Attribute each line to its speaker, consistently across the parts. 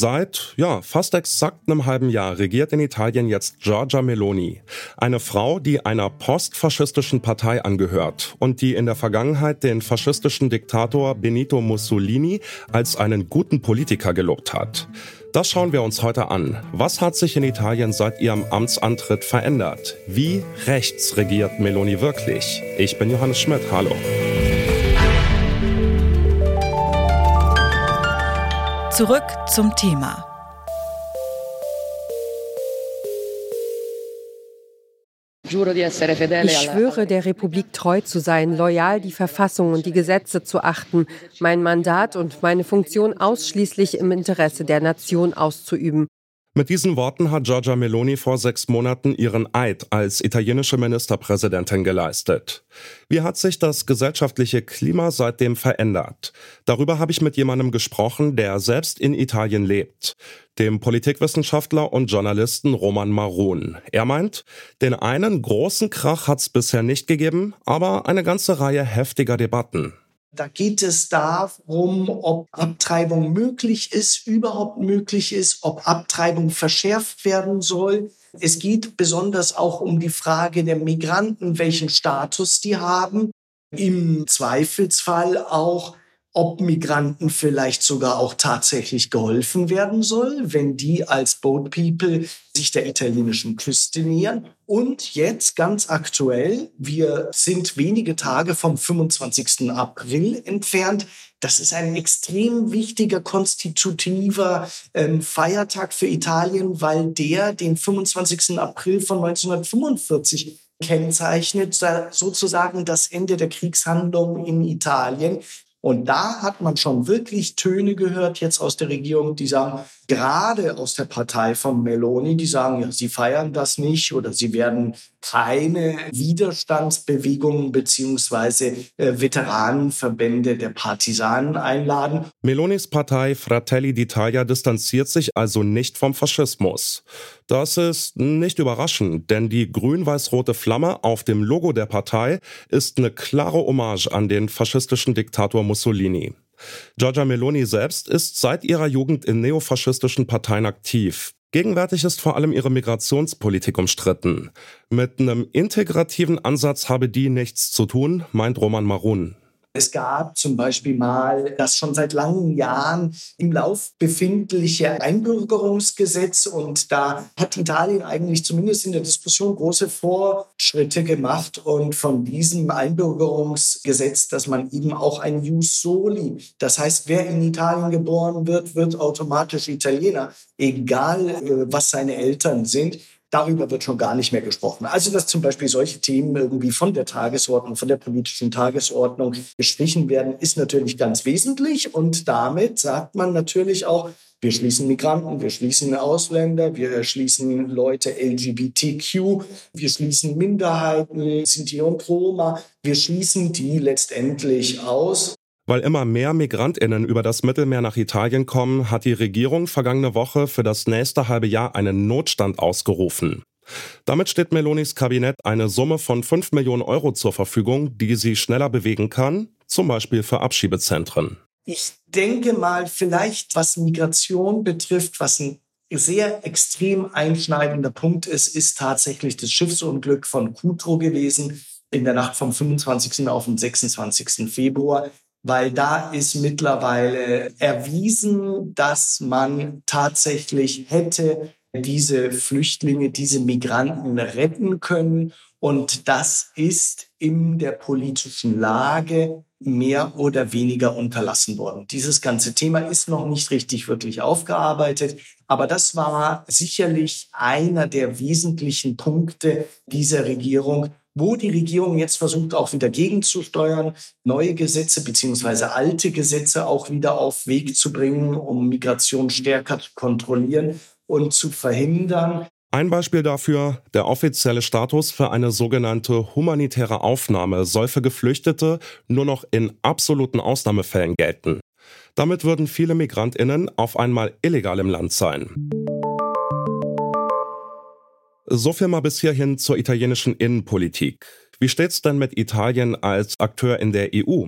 Speaker 1: Seit, ja, fast exakt einem halben Jahr regiert in Italien jetzt Giorgia Meloni. Eine Frau, die einer postfaschistischen Partei angehört und die in der Vergangenheit den faschistischen Diktator Benito Mussolini als einen guten Politiker gelobt hat. Das schauen wir uns heute an. Was hat sich in Italien seit ihrem Amtsantritt verändert? Wie rechts regiert Meloni wirklich? Ich bin Johannes Schmidt. Hallo.
Speaker 2: Zurück zum Thema.
Speaker 3: Ich schwöre, der Republik treu zu sein, loyal die Verfassung und die Gesetze zu achten, mein Mandat und meine Funktion ausschließlich im Interesse der Nation auszuüben
Speaker 1: mit diesen Worten hat Giorgia Meloni vor sechs Monaten ihren Eid als italienische Ministerpräsidentin geleistet. Wie hat sich das gesellschaftliche Klima seitdem verändert? Darüber habe ich mit jemandem gesprochen, der selbst in Italien lebt, dem Politikwissenschaftler und Journalisten Roman Marun. Er meint, den einen großen Krach hat es bisher nicht gegeben, aber eine ganze Reihe heftiger Debatten.
Speaker 4: Da geht es darum, ob Abtreibung möglich ist, überhaupt möglich ist, ob Abtreibung verschärft werden soll. Es geht besonders auch um die Frage der Migranten, welchen Status die haben. Im Zweifelsfall auch, ob Migranten vielleicht sogar auch tatsächlich geholfen werden soll, wenn die als Boat People sich der italienischen Küste nähern. Und jetzt ganz aktuell, wir sind wenige Tage vom 25. April entfernt. Das ist ein extrem wichtiger konstitutiver ähm, Feiertag für Italien, weil der den 25. April von 1945 kennzeichnet, sozusagen das Ende der Kriegshandlungen in Italien. Und da hat man schon wirklich Töne gehört jetzt aus der Regierung, die sagen, gerade aus der Partei von Meloni, die sagen, ja, sie feiern das nicht oder sie werden keine Widerstandsbewegungen beziehungsweise äh, Veteranenverbände der Partisanen einladen.
Speaker 1: Melonis Partei Fratelli d'Italia distanziert sich also nicht vom Faschismus. Das ist nicht überraschend, denn die grün-weiß-rote Flamme auf dem Logo der Partei ist eine klare Hommage an den faschistischen Diktator Mussolini. Giorgia Meloni selbst ist seit ihrer Jugend in neofaschistischen Parteien aktiv. Gegenwärtig ist vor allem ihre Migrationspolitik umstritten. Mit einem integrativen Ansatz habe die nichts zu tun, meint Roman Marun.
Speaker 4: Es gab zum Beispiel mal das schon seit langen Jahren im Lauf befindliche Einbürgerungsgesetz und da hat Italien eigentlich zumindest in der Diskussion große Fortschritte gemacht und von diesem Einbürgerungsgesetz, dass man eben auch ein Jus soli, das heißt, wer in Italien geboren wird, wird automatisch Italiener, egal äh, was seine Eltern sind. Darüber wird schon gar nicht mehr gesprochen. Also, dass zum Beispiel solche Themen irgendwie von der Tagesordnung, von der politischen Tagesordnung gestrichen werden, ist natürlich ganz wesentlich. Und damit sagt man natürlich auch, wir schließen Migranten, wir schließen Ausländer, wir schließen Leute LGBTQ, wir schließen Minderheiten, Sinti und Roma, wir schließen die letztendlich aus.
Speaker 1: Weil immer mehr Migrantinnen über das Mittelmeer nach Italien kommen, hat die Regierung vergangene Woche für das nächste halbe Jahr einen Notstand ausgerufen. Damit steht Melonis Kabinett eine Summe von 5 Millionen Euro zur Verfügung, die sie schneller bewegen kann, zum Beispiel für Abschiebezentren.
Speaker 4: Ich denke mal, vielleicht was Migration betrifft, was ein sehr extrem einschneidender Punkt ist, ist tatsächlich das Schiffsunglück von Cutro gewesen in der Nacht vom 25. auf den 26. Februar weil da ist mittlerweile erwiesen, dass man tatsächlich hätte diese Flüchtlinge, diese Migranten retten können. Und das ist in der politischen Lage mehr oder weniger unterlassen worden. Dieses ganze Thema ist noch nicht richtig wirklich aufgearbeitet, aber das war sicherlich einer der wesentlichen Punkte dieser Regierung, wo die Regierung jetzt versucht, auch wieder gegenzusteuern, neue Gesetze beziehungsweise alte Gesetze auch wieder auf Weg zu bringen, um Migration stärker zu kontrollieren und zu verhindern.
Speaker 1: Ein Beispiel dafür, der offizielle Status für eine sogenannte humanitäre Aufnahme soll für Geflüchtete nur noch in absoluten Ausnahmefällen gelten. Damit würden viele Migrantinnen auf einmal illegal im Land sein. So viel mal bis hierhin zur italienischen Innenpolitik. Wie steht's denn mit Italien als Akteur in der EU?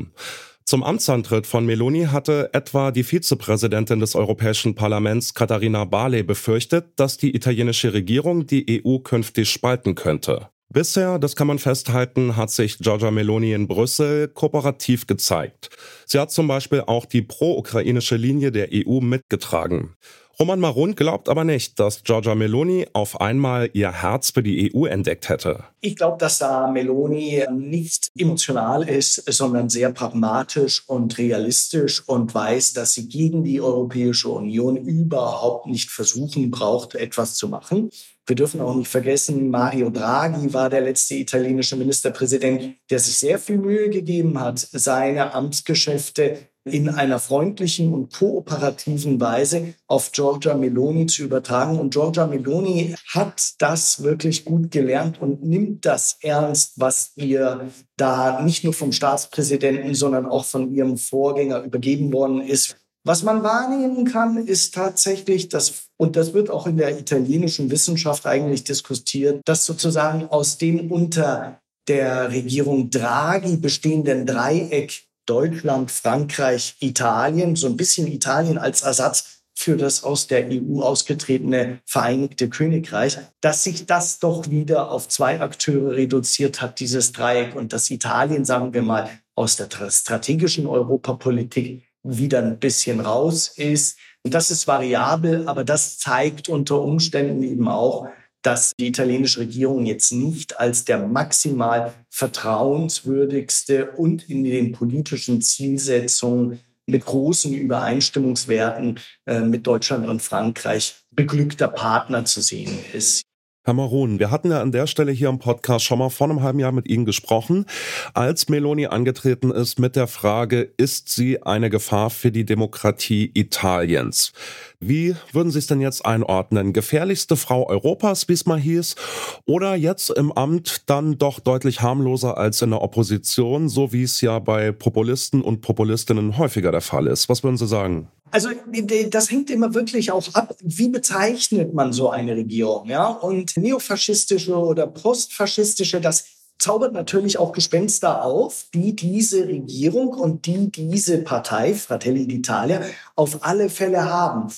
Speaker 1: Zum Amtsantritt von Meloni hatte etwa die Vizepräsidentin des Europäischen Parlaments Katharina Barley befürchtet, dass die italienische Regierung die EU künftig spalten könnte. Bisher, das kann man festhalten, hat sich Giorgia Meloni in Brüssel kooperativ gezeigt. Sie hat zum Beispiel auch die pro-ukrainische Linie der EU mitgetragen. Roman Marun glaubt aber nicht, dass Giorgia Meloni auf einmal ihr Herz für die EU entdeckt hätte.
Speaker 4: Ich glaube, dass da Meloni nicht emotional ist, sondern sehr pragmatisch und realistisch und weiß, dass sie gegen die Europäische Union überhaupt nicht versuchen braucht, etwas zu machen. Wir dürfen auch nicht vergessen, Mario Draghi war der letzte italienische Ministerpräsident, der sich sehr viel Mühe gegeben hat, seine Amtsgeschäfte in einer freundlichen und kooperativen Weise auf Giorgia Meloni zu übertragen. Und Giorgia Meloni hat das wirklich gut gelernt und nimmt das ernst, was ihr da nicht nur vom Staatspräsidenten, sondern auch von ihrem Vorgänger übergeben worden ist. Was man wahrnehmen kann, ist tatsächlich, dass, und das wird auch in der italienischen Wissenschaft eigentlich diskutiert, dass sozusagen aus dem unter der Regierung Draghi bestehenden Dreieck Deutschland, Frankreich, Italien, so ein bisschen Italien als Ersatz für das aus der EU ausgetretene Vereinigte Königreich, dass sich das doch wieder auf zwei Akteure reduziert hat, dieses Dreieck, und dass Italien, sagen wir mal, aus der strategischen Europapolitik wieder ein bisschen raus ist. Und das ist variabel, aber das zeigt unter Umständen eben auch, dass die italienische Regierung jetzt nicht als der maximal vertrauenswürdigste und in den politischen Zielsetzungen mit großen Übereinstimmungswerten äh, mit Deutschland und Frankreich beglückter Partner zu sehen ist.
Speaker 1: Herr Maron, wir hatten ja an der Stelle hier im Podcast schon mal vor einem halben Jahr mit Ihnen gesprochen, als Meloni angetreten ist mit der Frage, ist sie eine Gefahr für die Demokratie Italiens? Wie würden Sie es denn jetzt einordnen? Gefährlichste Frau Europas, wie es mal hieß, oder jetzt im Amt dann doch deutlich harmloser als in der Opposition, so wie es ja bei Populisten und Populistinnen häufiger der Fall ist? Was würden Sie sagen?
Speaker 4: Also das hängt immer wirklich auch ab, wie bezeichnet man so eine Regierung, ja? Und neofaschistische oder postfaschistische, das zaubert natürlich auch Gespenster auf, die diese Regierung und die diese Partei Fratelli d'Italia auf alle Fälle haben.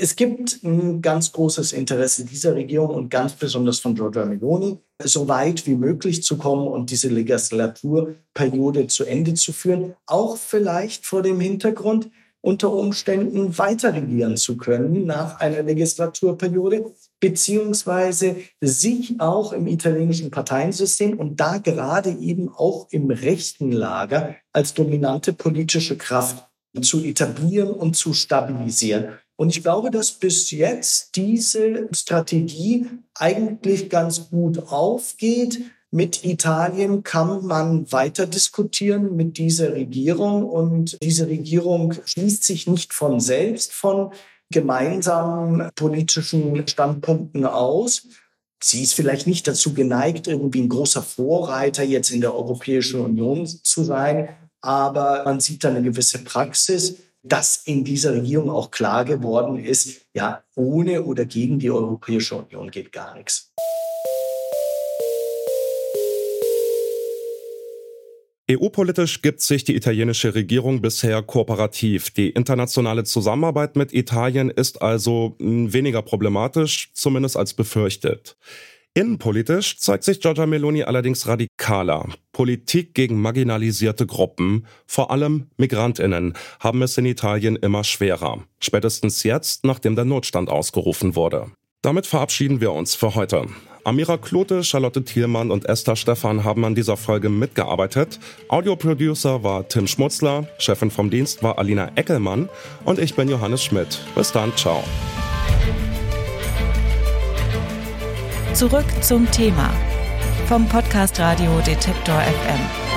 Speaker 4: Es gibt ein ganz großes Interesse dieser Regierung und ganz besonders von Giorgia Meloni, so weit wie möglich zu kommen und diese Legislaturperiode zu Ende zu führen. Auch vielleicht vor dem Hintergrund, unter Umständen weiter regieren zu können nach einer Legislaturperiode, beziehungsweise sich auch im italienischen Parteiensystem und da gerade eben auch im rechten Lager als dominante politische Kraft zu etablieren und zu stabilisieren. Und ich glaube, dass bis jetzt diese Strategie eigentlich ganz gut aufgeht. Mit Italien kann man weiter diskutieren mit dieser Regierung und diese Regierung schließt sich nicht von selbst von gemeinsamen politischen Standpunkten aus. Sie ist vielleicht nicht dazu geneigt, irgendwie ein großer Vorreiter jetzt in der Europäischen Union zu sein, aber man sieht da eine gewisse Praxis, dass in dieser Regierung auch klar geworden ist, ja, ohne oder gegen die Europäische Union geht gar nichts.
Speaker 1: EU-politisch gibt sich die italienische Regierung bisher kooperativ. Die internationale Zusammenarbeit mit Italien ist also hm, weniger problematisch, zumindest als befürchtet. Innenpolitisch zeigt sich Giorgia Meloni allerdings radikaler. Politik gegen marginalisierte Gruppen, vor allem Migrantinnen, haben es in Italien immer schwerer. Spätestens jetzt, nachdem der Notstand ausgerufen wurde. Damit verabschieden wir uns für heute. Amira Klote, Charlotte Thielmann und Esther Stephan haben an dieser Folge mitgearbeitet. Audioproducer war Tim Schmutzler, Chefin vom Dienst war Alina Eckelmann und ich bin Johannes Schmidt. Bis dann, ciao.
Speaker 2: Zurück zum Thema vom Podcast Radio Detektor FM.